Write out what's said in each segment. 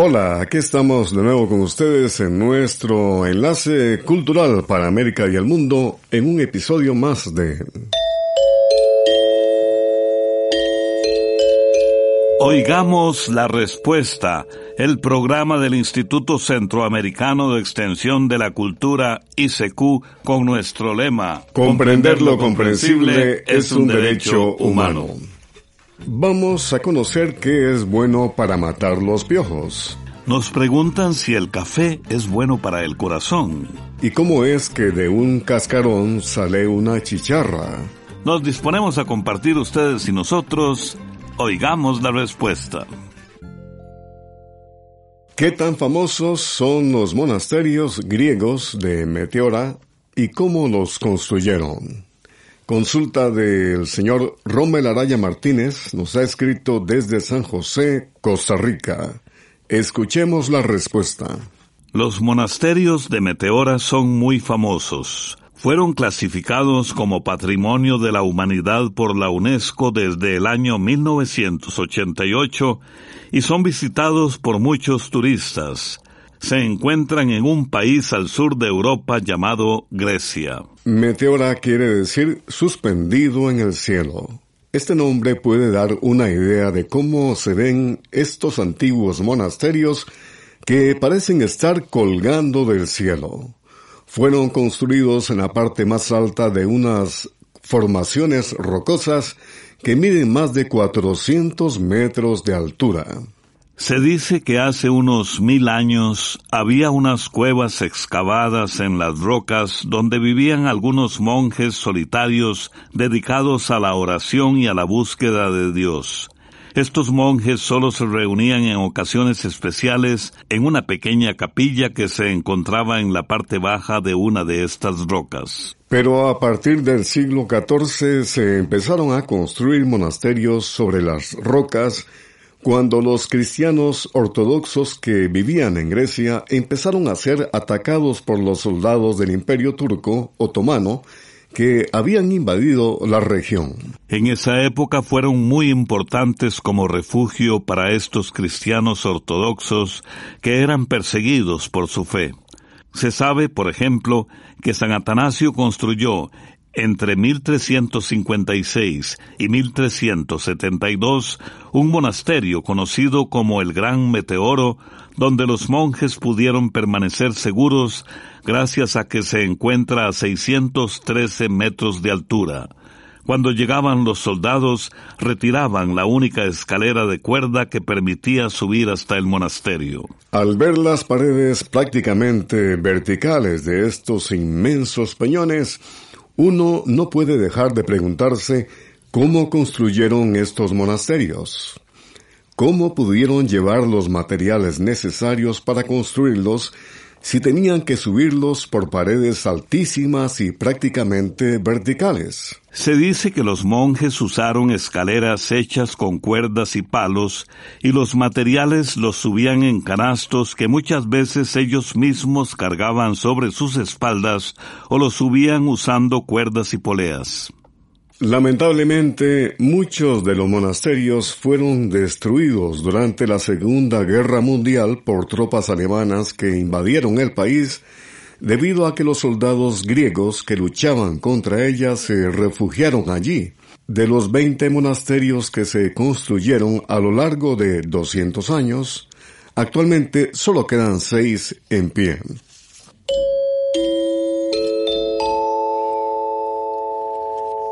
Hola, aquí estamos de nuevo con ustedes en nuestro enlace cultural para América y el mundo en un episodio más de... Oigamos la respuesta, el programa del Instituto Centroamericano de Extensión de la Cultura ICQ con nuestro lema Comprender lo comprensible es un derecho humano. Vamos a conocer qué es bueno para matar los piojos. Nos preguntan si el café es bueno para el corazón. ¿Y cómo es que de un cascarón sale una chicharra? Nos disponemos a compartir ustedes y nosotros. Oigamos la respuesta. ¿Qué tan famosos son los monasterios griegos de Meteora y cómo los construyeron? Consulta del señor Rommel Araya Martínez nos ha escrito desde San José, Costa Rica. Escuchemos la respuesta. Los monasterios de Meteora son muy famosos. Fueron clasificados como Patrimonio de la Humanidad por la UNESCO desde el año 1988 y son visitados por muchos turistas se encuentran en un país al sur de Europa llamado Grecia. Meteora quiere decir suspendido en el cielo. Este nombre puede dar una idea de cómo se ven estos antiguos monasterios que parecen estar colgando del cielo. Fueron construidos en la parte más alta de unas formaciones rocosas que miden más de 400 metros de altura. Se dice que hace unos mil años había unas cuevas excavadas en las rocas donde vivían algunos monjes solitarios dedicados a la oración y a la búsqueda de Dios. Estos monjes solo se reunían en ocasiones especiales en una pequeña capilla que se encontraba en la parte baja de una de estas rocas. Pero a partir del siglo XIV se empezaron a construir monasterios sobre las rocas cuando los cristianos ortodoxos que vivían en Grecia empezaron a ser atacados por los soldados del imperio turco otomano que habían invadido la región. En esa época fueron muy importantes como refugio para estos cristianos ortodoxos que eran perseguidos por su fe. Se sabe, por ejemplo, que San Atanasio construyó entre 1356 y 1372 un monasterio conocido como el Gran Meteoro, donde los monjes pudieron permanecer seguros gracias a que se encuentra a 613 metros de altura. Cuando llegaban los soldados, retiraban la única escalera de cuerda que permitía subir hasta el monasterio. Al ver las paredes prácticamente verticales de estos inmensos peñones, uno no puede dejar de preguntarse cómo construyeron estos monasterios, cómo pudieron llevar los materiales necesarios para construirlos si tenían que subirlos por paredes altísimas y prácticamente verticales. Se dice que los monjes usaron escaleras hechas con cuerdas y palos y los materiales los subían en canastos que muchas veces ellos mismos cargaban sobre sus espaldas o los subían usando cuerdas y poleas. Lamentablemente, muchos de los monasterios fueron destruidos durante la Segunda Guerra Mundial por tropas alemanas que invadieron el país debido a que los soldados griegos que luchaban contra ellas se refugiaron allí. De los 20 monasterios que se construyeron a lo largo de 200 años, actualmente solo quedan seis en pie.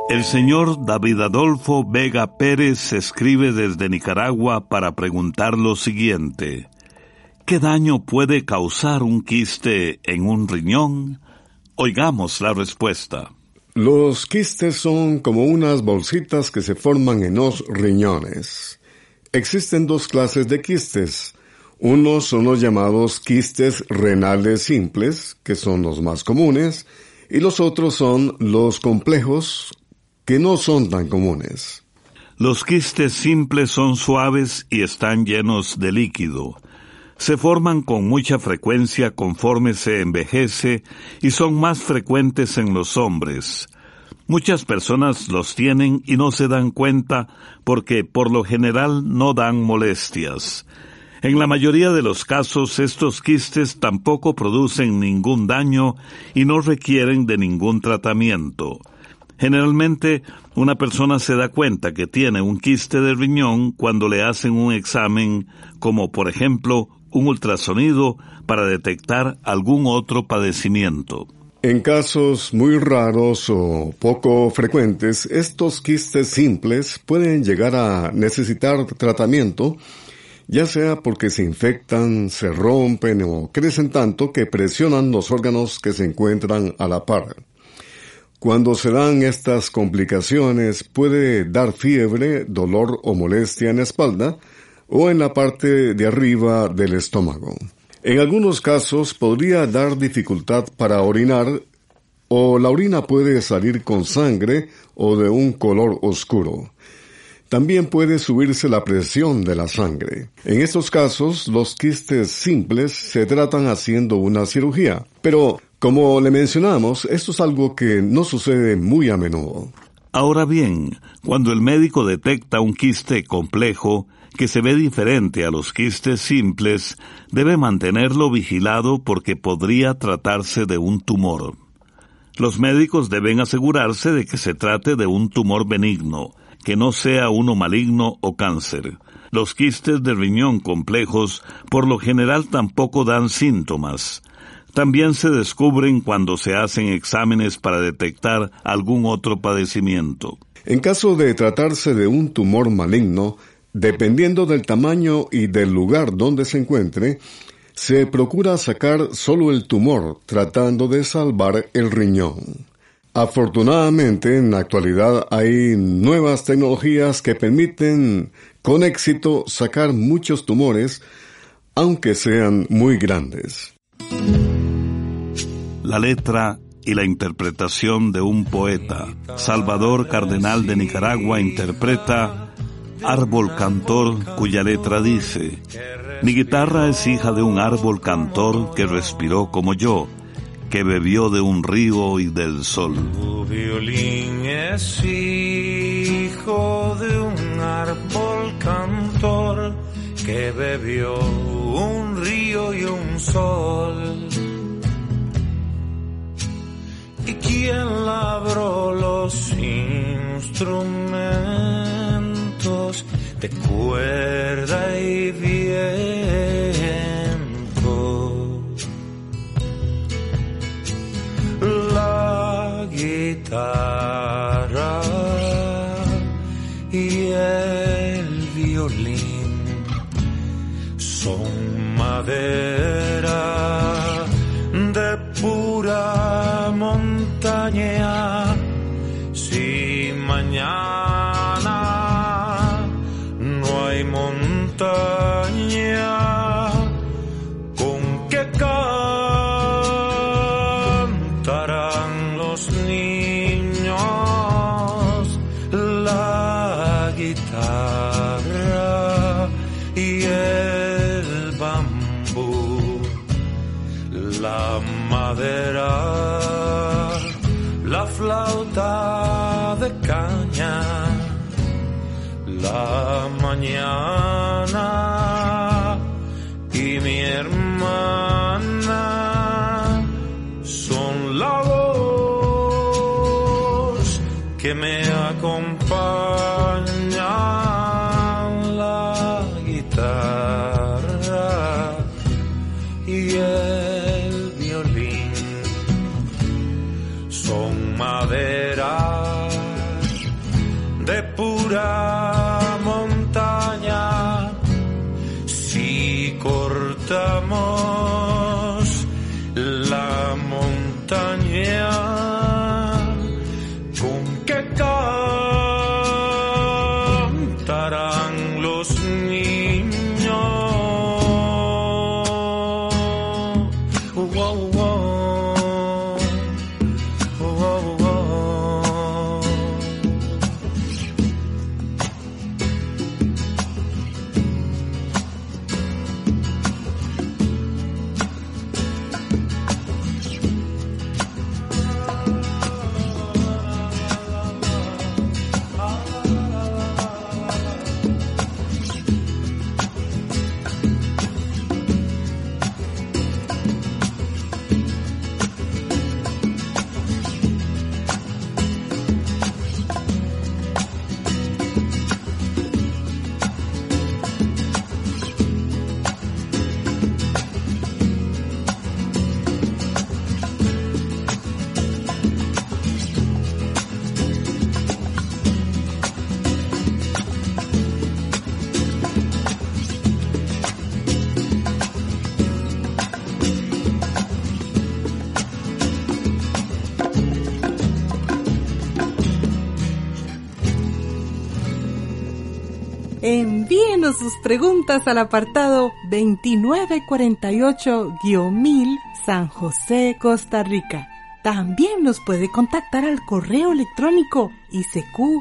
El señor David Adolfo Vega Pérez escribe desde Nicaragua para preguntar lo siguiente. ¿Qué daño puede causar un quiste en un riñón? Oigamos la respuesta. Los quistes son como unas bolsitas que se forman en los riñones. Existen dos clases de quistes. Unos son los llamados quistes renales simples, que son los más comunes, y los otros son los complejos, que no son tan comunes. Los quistes simples son suaves y están llenos de líquido. Se forman con mucha frecuencia conforme se envejece y son más frecuentes en los hombres. Muchas personas los tienen y no se dan cuenta porque por lo general no dan molestias. En la mayoría de los casos estos quistes tampoco producen ningún daño y no requieren de ningún tratamiento. Generalmente, una persona se da cuenta que tiene un quiste de riñón cuando le hacen un examen, como por ejemplo un ultrasonido para detectar algún otro padecimiento. En casos muy raros o poco frecuentes, estos quistes simples pueden llegar a necesitar tratamiento, ya sea porque se infectan, se rompen o crecen tanto que presionan los órganos que se encuentran a la par. Cuando se dan estas complicaciones puede dar fiebre, dolor o molestia en la espalda o en la parte de arriba del estómago. En algunos casos podría dar dificultad para orinar o la orina puede salir con sangre o de un color oscuro. También puede subirse la presión de la sangre. En estos casos, los quistes simples se tratan haciendo una cirugía, pero como le mencionamos, esto es algo que no sucede muy a menudo. Ahora bien, cuando el médico detecta un quiste complejo que se ve diferente a los quistes simples, debe mantenerlo vigilado porque podría tratarse de un tumor. Los médicos deben asegurarse de que se trate de un tumor benigno, que no sea uno maligno o cáncer. Los quistes de riñón complejos por lo general tampoco dan síntomas, también se descubren cuando se hacen exámenes para detectar algún otro padecimiento. En caso de tratarse de un tumor maligno, dependiendo del tamaño y del lugar donde se encuentre, se procura sacar solo el tumor, tratando de salvar el riñón. Afortunadamente, en la actualidad hay nuevas tecnologías que permiten con éxito sacar muchos tumores, aunque sean muy grandes la letra y la interpretación de un poeta. Salvador Cardenal de Nicaragua interpreta Árbol Cantor cuya letra dice, Mi guitarra es hija de un árbol cantor que respiró como yo, que bebió de un río y del sol. Tu violín es hijo de un árbol cantor que bebió un río y un sol y quien labró los instrumentos de cuerda y viento. La guitarra y el violín son madera la mañana y mi hermana son la voz que me whoa, whoa. Envíenos sus preguntas al apartado 2948-1000 San José, Costa Rica. También nos puede contactar al correo electrónico isq.org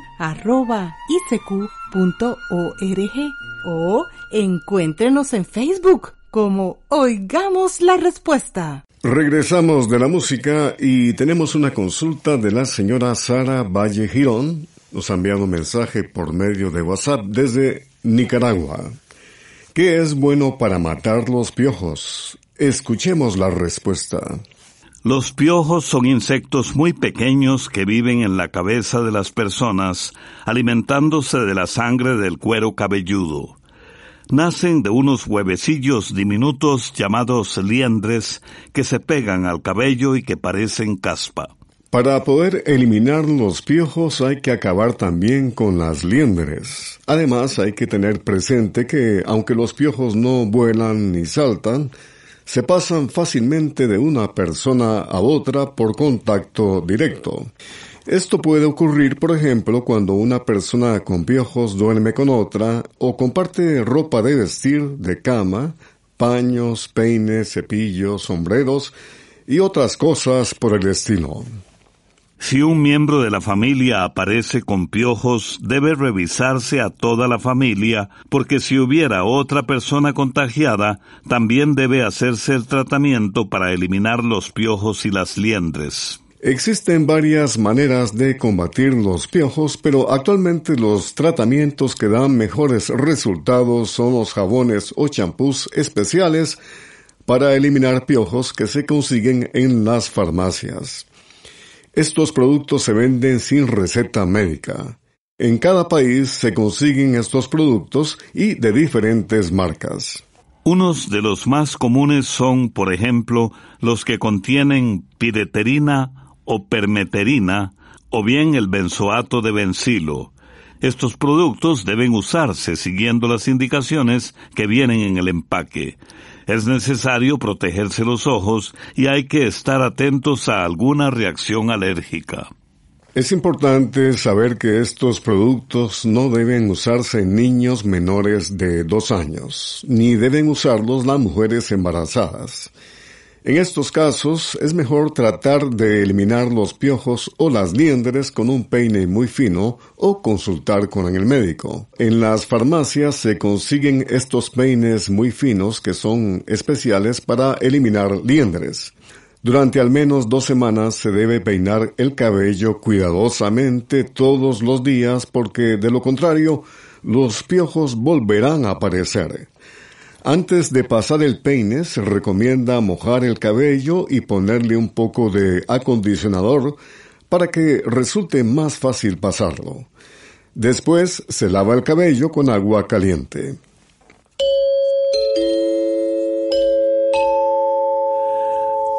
o encuéntrenos en Facebook como Oigamos la Respuesta. Regresamos de la música y tenemos una consulta de la señora Sara Valle Girón. Nos ha enviado un mensaje por medio de WhatsApp desde Nicaragua. ¿Qué es bueno para matar los piojos? Escuchemos la respuesta. Los piojos son insectos muy pequeños que viven en la cabeza de las personas, alimentándose de la sangre del cuero cabelludo. Nacen de unos huevecillos diminutos llamados liendres que se pegan al cabello y que parecen caspa. Para poder eliminar los piojos hay que acabar también con las liendres. Además hay que tener presente que aunque los piojos no vuelan ni saltan, se pasan fácilmente de una persona a otra por contacto directo. Esto puede ocurrir, por ejemplo, cuando una persona con piojos duerme con otra o comparte ropa de vestir, de cama, paños, peines, cepillos, sombreros y otras cosas por el estilo. Si un miembro de la familia aparece con piojos, debe revisarse a toda la familia, porque si hubiera otra persona contagiada, también debe hacerse el tratamiento para eliminar los piojos y las liendres. Existen varias maneras de combatir los piojos, pero actualmente los tratamientos que dan mejores resultados son los jabones o champús especiales para eliminar piojos que se consiguen en las farmacias. Estos productos se venden sin receta médica. En cada país se consiguen estos productos y de diferentes marcas. Unos de los más comunes son, por ejemplo, los que contienen pireterina o permeterina o bien el benzoato de bencilo. Estos productos deben usarse siguiendo las indicaciones que vienen en el empaque. Es necesario protegerse los ojos y hay que estar atentos a alguna reacción alérgica. Es importante saber que estos productos no deben usarse en niños menores de dos años, ni deben usarlos las mujeres embarazadas. En estos casos es mejor tratar de eliminar los piojos o las liendres con un peine muy fino o consultar con el médico. En las farmacias se consiguen estos peines muy finos que son especiales para eliminar liendres. Durante al menos dos semanas se debe peinar el cabello cuidadosamente todos los días porque de lo contrario los piojos volverán a aparecer. Antes de pasar el peine, se recomienda mojar el cabello y ponerle un poco de acondicionador para que resulte más fácil pasarlo. Después se lava el cabello con agua caliente.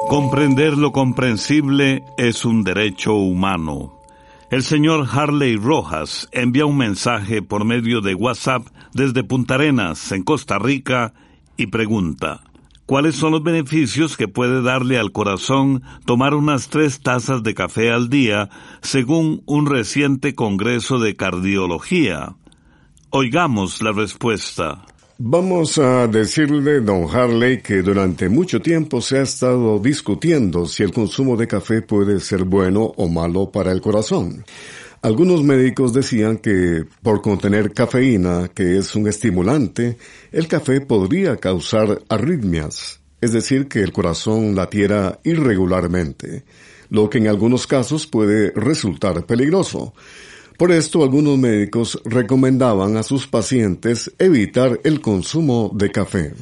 Comprender lo comprensible es un derecho humano. El señor Harley Rojas envía un mensaje por medio de WhatsApp desde Punta Arenas, en Costa Rica, y pregunta, ¿cuáles son los beneficios que puede darle al corazón tomar unas tres tazas de café al día, según un reciente Congreso de Cardiología? Oigamos la respuesta. Vamos a decirle, don Harley, que durante mucho tiempo se ha estado discutiendo si el consumo de café puede ser bueno o malo para el corazón. Algunos médicos decían que por contener cafeína, que es un estimulante, el café podría causar arritmias, es decir, que el corazón latiera irregularmente, lo que en algunos casos puede resultar peligroso. Por esto algunos médicos recomendaban a sus pacientes evitar el consumo de café.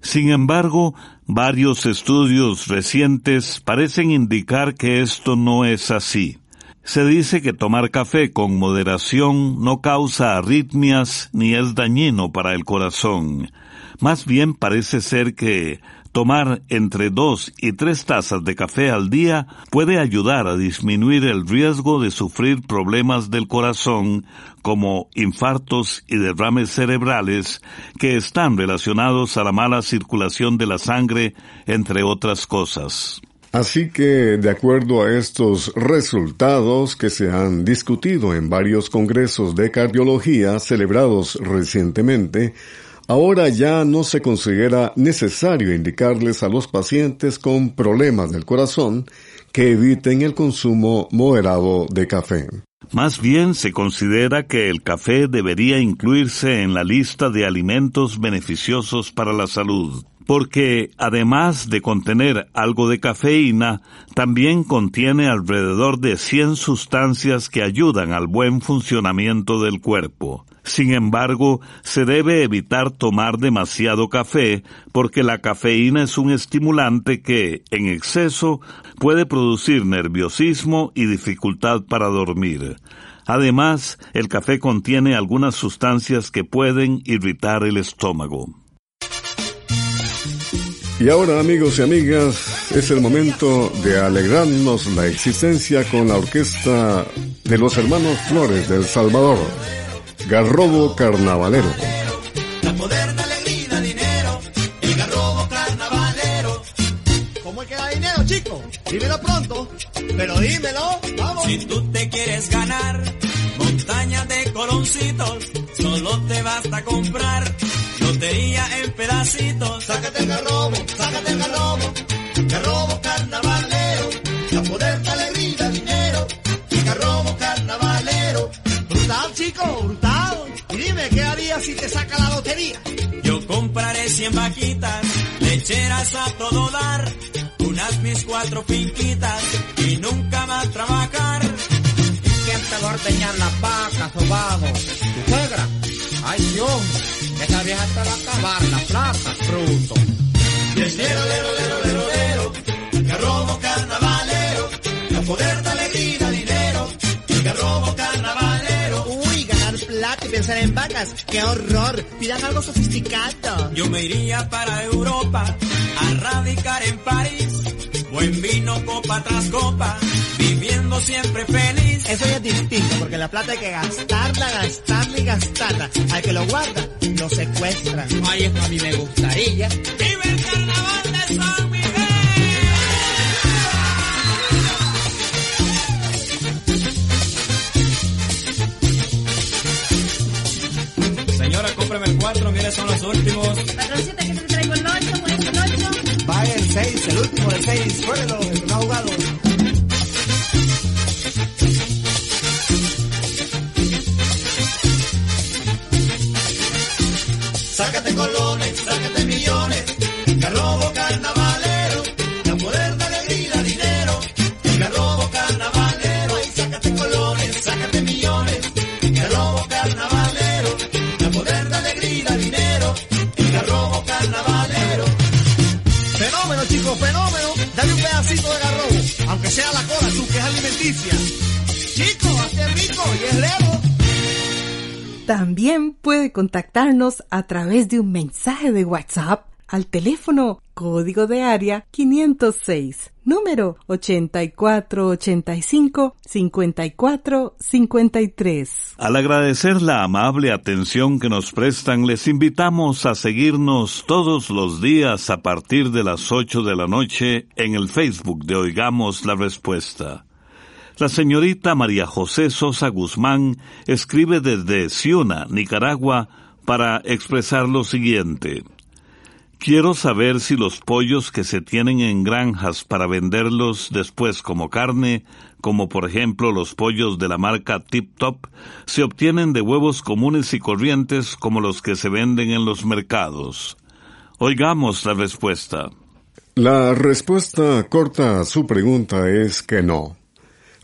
Sin embargo, varios estudios recientes parecen indicar que esto no es así. Se dice que tomar café con moderación no causa arritmias ni es dañino para el corazón. Más bien parece ser que Tomar entre dos y tres tazas de café al día puede ayudar a disminuir el riesgo de sufrir problemas del corazón como infartos y derrames cerebrales que están relacionados a la mala circulación de la sangre, entre otras cosas. Así que, de acuerdo a estos resultados que se han discutido en varios congresos de cardiología celebrados recientemente, Ahora ya no se considera necesario indicarles a los pacientes con problemas del corazón que eviten el consumo moderado de café. Más bien se considera que el café debería incluirse en la lista de alimentos beneficiosos para la salud, porque además de contener algo de cafeína, también contiene alrededor de 100 sustancias que ayudan al buen funcionamiento del cuerpo. Sin embargo, se debe evitar tomar demasiado café porque la cafeína es un estimulante que, en exceso, puede producir nerviosismo y dificultad para dormir. Además, el café contiene algunas sustancias que pueden irritar el estómago. Y ahora amigos y amigas, es el momento de alegrarnos la existencia con la orquesta de los hermanos Flores del Salvador. Garrobo Carnavalero. La moderna alegría, dinero, el garrobo carnavalero. ¿Cómo es que da dinero, chico? Dímelo pronto, pero dímelo, vamos. Si tú te quieres ganar montañas de coloncitos, solo te basta comprar lotería en pedacitos. Sácate el garrobo, sácate el garrobo, garrobo chico, brutal. Y dime, ¿qué harías si te saca la lotería? Yo compraré 100 vaquitas, lecheras a todo dar, unas mis cuatro finquitas y nunca más trabajar. ¿Quién te va a ordeñar las vacas o vago? ¿Tu suegra? ¡Ay, Dios! Esa vieja te va a acabar la plata, fruto. Lero, lero, lero, lero, lero, garrobo carnavalero, la moderna alegría, dinero, el garrobo carnavalero. Pensar en vacas. ¡Qué horror! Pidan algo sofisticado. Yo me iría para Europa a radicar en París. Buen vino copa tras copa, viviendo siempre feliz. Eso ya es distinto, porque la plata hay que gastarla, gastarla y gastarla. Al que lo guarda, lo secuestran. Ay, eso a mí me gustaría. ¡Vive el carnaval de San Señora, cómprame el 4, mire, son los últimos. Patroncita, que te traigo el 8, muestra el 8. Vaya el 6, el último del 6. Suélelo, el que no ha jugado. También puede contactarnos a través de un mensaje de WhatsApp al teléfono código de área 506, número 8485-5453. Al agradecer la amable atención que nos prestan, les invitamos a seguirnos todos los días a partir de las 8 de la noche en el Facebook de Oigamos la Respuesta. La señorita María José Sosa Guzmán escribe desde Ciuna, Nicaragua, para expresar lo siguiente. Quiero saber si los pollos que se tienen en granjas para venderlos después como carne, como por ejemplo los pollos de la marca Tip Top, se obtienen de huevos comunes y corrientes como los que se venden en los mercados. Oigamos la respuesta. La respuesta corta a su pregunta es que no.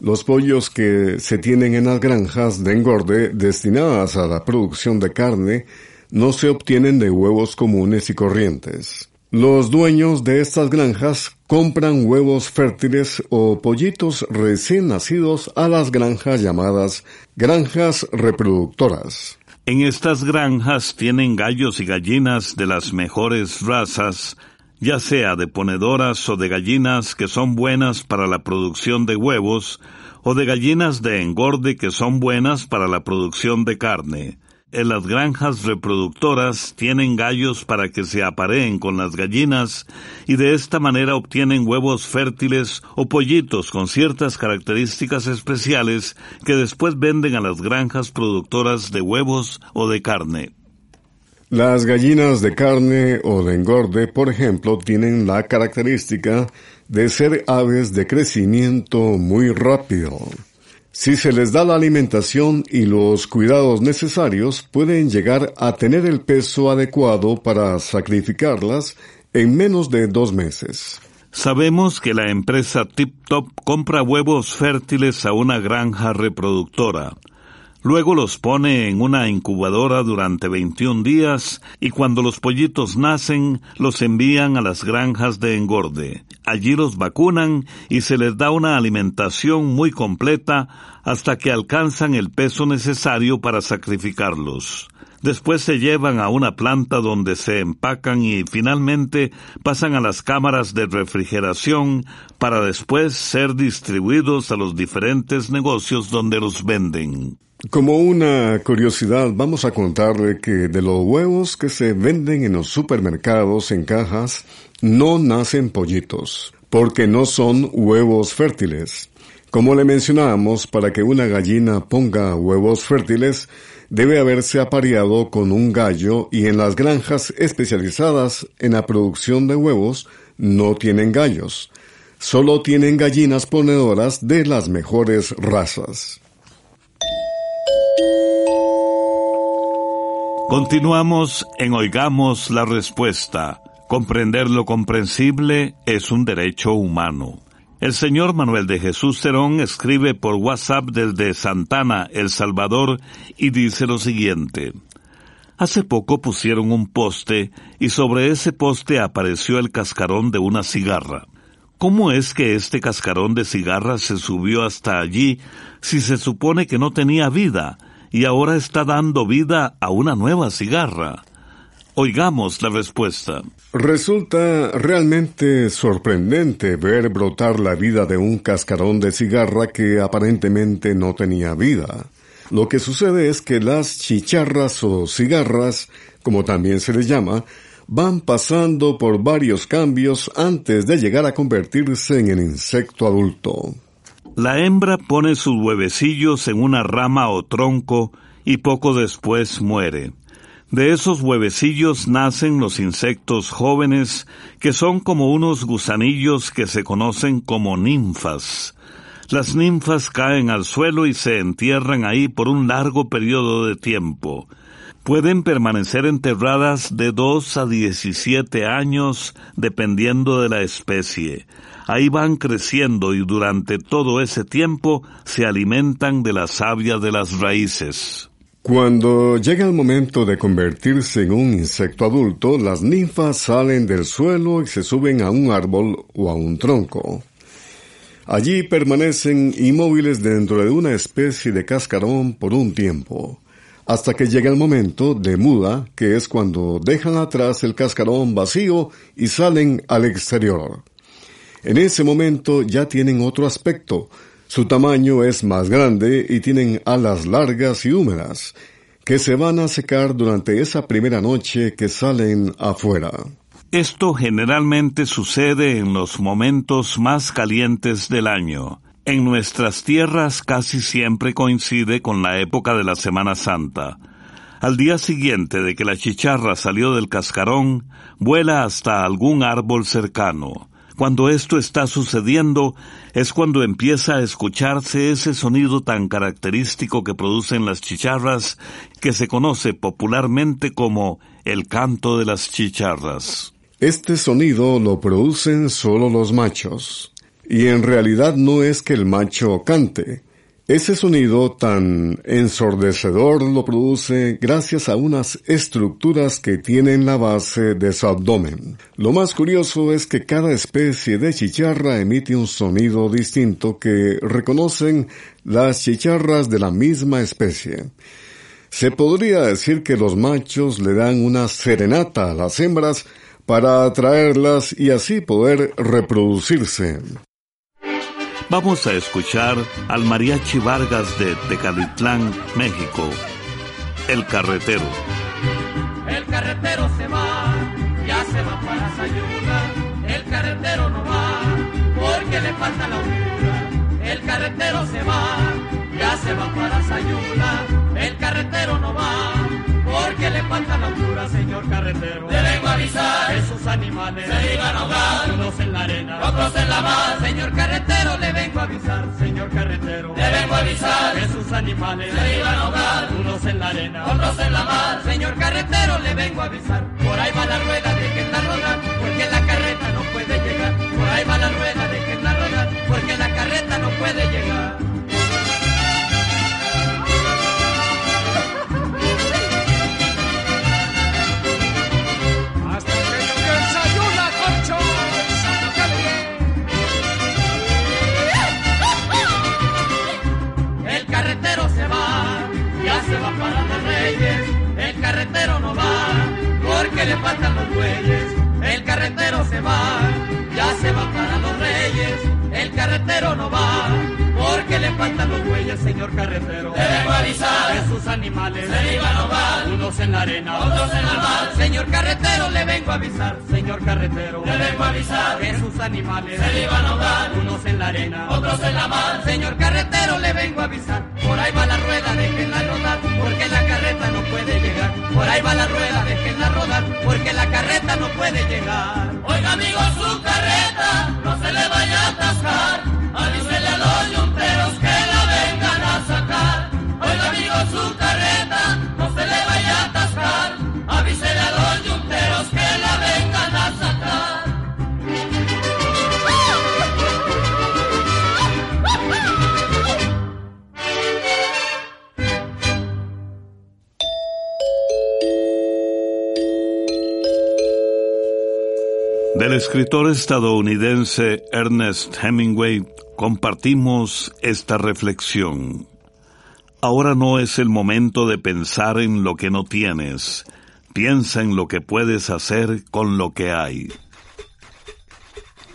Los pollos que se tienen en las granjas de engorde destinadas a la producción de carne no se obtienen de huevos comunes y corrientes. Los dueños de estas granjas compran huevos fértiles o pollitos recién nacidos a las granjas llamadas granjas reproductoras. En estas granjas tienen gallos y gallinas de las mejores razas, ya sea de ponedoras o de gallinas que son buenas para la producción de huevos, o de gallinas de engorde que son buenas para la producción de carne. En las granjas reproductoras tienen gallos para que se apareen con las gallinas y de esta manera obtienen huevos fértiles o pollitos con ciertas características especiales que después venden a las granjas productoras de huevos o de carne. Las gallinas de carne o de engorde, por ejemplo, tienen la característica de ser aves de crecimiento muy rápido. Si se les da la alimentación y los cuidados necesarios, pueden llegar a tener el peso adecuado para sacrificarlas en menos de dos meses. Sabemos que la empresa Tip Top compra huevos fértiles a una granja reproductora. Luego los pone en una incubadora durante 21 días y cuando los pollitos nacen los envían a las granjas de engorde. Allí los vacunan y se les da una alimentación muy completa hasta que alcanzan el peso necesario para sacrificarlos. Después se llevan a una planta donde se empacan y finalmente pasan a las cámaras de refrigeración para después ser distribuidos a los diferentes negocios donde los venden. Como una curiosidad, vamos a contarle que de los huevos que se venden en los supermercados en cajas, no nacen pollitos, porque no son huevos fértiles. Como le mencionábamos, para que una gallina ponga huevos fértiles, debe haberse apareado con un gallo y en las granjas especializadas en la producción de huevos no tienen gallos. Solo tienen gallinas ponedoras de las mejores razas. Continuamos en Oigamos la Respuesta. Comprender lo comprensible es un derecho humano. El señor Manuel de Jesús Cerón escribe por WhatsApp desde Santana, El Salvador, y dice lo siguiente. Hace poco pusieron un poste y sobre ese poste apareció el cascarón de una cigarra. ¿Cómo es que este cascarón de cigarra se subió hasta allí si se supone que no tenía vida? Y ahora está dando vida a una nueva cigarra. Oigamos la respuesta. Resulta realmente sorprendente ver brotar la vida de un cascarón de cigarra que aparentemente no tenía vida. Lo que sucede es que las chicharras o cigarras, como también se les llama, van pasando por varios cambios antes de llegar a convertirse en el insecto adulto. La hembra pone sus huevecillos en una rama o tronco y poco después muere. De esos huevecillos nacen los insectos jóvenes, que son como unos gusanillos que se conocen como ninfas. Las ninfas caen al suelo y se entierran ahí por un largo periodo de tiempo. Pueden permanecer enterradas de dos a diecisiete años dependiendo de la especie. Ahí van creciendo y durante todo ese tiempo se alimentan de la savia de las raíces. Cuando llega el momento de convertirse en un insecto adulto, las ninfas salen del suelo y se suben a un árbol o a un tronco. Allí permanecen inmóviles dentro de una especie de cascarón por un tiempo. hasta que llega el momento de muda, que es cuando dejan atrás el cascarón vacío y salen al exterior. En ese momento ya tienen otro aspecto. Su tamaño es más grande y tienen alas largas y húmedas, que se van a secar durante esa primera noche que salen afuera. Esto generalmente sucede en los momentos más calientes del año. En nuestras tierras casi siempre coincide con la época de la Semana Santa. Al día siguiente de que la chicharra salió del cascarón, vuela hasta algún árbol cercano. Cuando esto está sucediendo es cuando empieza a escucharse ese sonido tan característico que producen las chicharras que se conoce popularmente como el canto de las chicharras. Este sonido lo producen solo los machos. Y en realidad no es que el macho cante. Ese sonido tan ensordecedor lo produce gracias a unas estructuras que tienen la base de su abdomen. Lo más curioso es que cada especie de chicharra emite un sonido distinto que reconocen las chicharras de la misma especie. Se podría decir que los machos le dan una serenata a las hembras para atraerlas y así poder reproducirse. Vamos a escuchar al Mariachi Vargas de Tecalitlán, México, El Carretero. El carretero se va, ya se va para Sayula. El carretero no va, porque le falta la hondura. El carretero se va, ya se va para Sayula. Falta la altura, señor carretero. Le vengo a avisar que sus animales se iban a ahogar, unos en la arena, otros en la mar. Señor carretero, le vengo a avisar, señor carretero. Le vengo a avisar que sus animales se iban a ahogar, unos en la arena, otros en la mar. Señor carretero, le vengo a avisar, por ahí va la rueda, déjenla rodar, porque la carreta no puede llegar. Por ahí va la rueda, déjenla rodar, porque la carreta no puede llegar. Faltan los bueyes. El carretero se va, ya se va para los reyes. El carretero no va, porque le faltan los bueyes, señor carretero. Le vengo a avisar sus animales se iban a ahogar. Unos en la arena, otros en el mar. Señor carretero, le vengo a avisar, señor carretero. Le vengo a avisar que sus animales se iban a ahogar. Unos en la arena, otros en la mar. Señor carretero, Oiga, amigo, su carreta no se le vaya a atascar. Escritor estadounidense Ernest Hemingway compartimos esta reflexión. Ahora no es el momento de pensar en lo que no tienes. Piensa en lo que puedes hacer con lo que hay.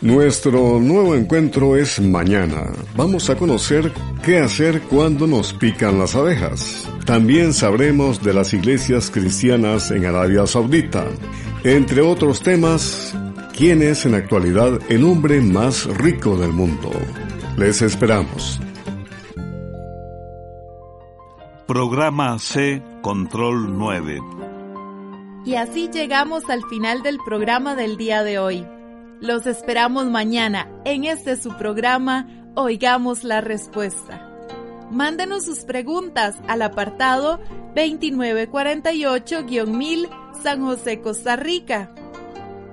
Nuestro nuevo encuentro es mañana. Vamos a conocer qué hacer cuando nos pican las abejas. También sabremos de las iglesias cristianas en Arabia Saudita. Entre otros temas, quién es en actualidad el hombre más rico del mundo. Les esperamos. Programa C Control 9. Y así llegamos al final del programa del día de hoy. Los esperamos mañana en este su programa Oigamos la Respuesta. Mándenos sus preguntas al apartado 2948-1000 San José, Costa Rica.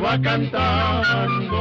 va cantando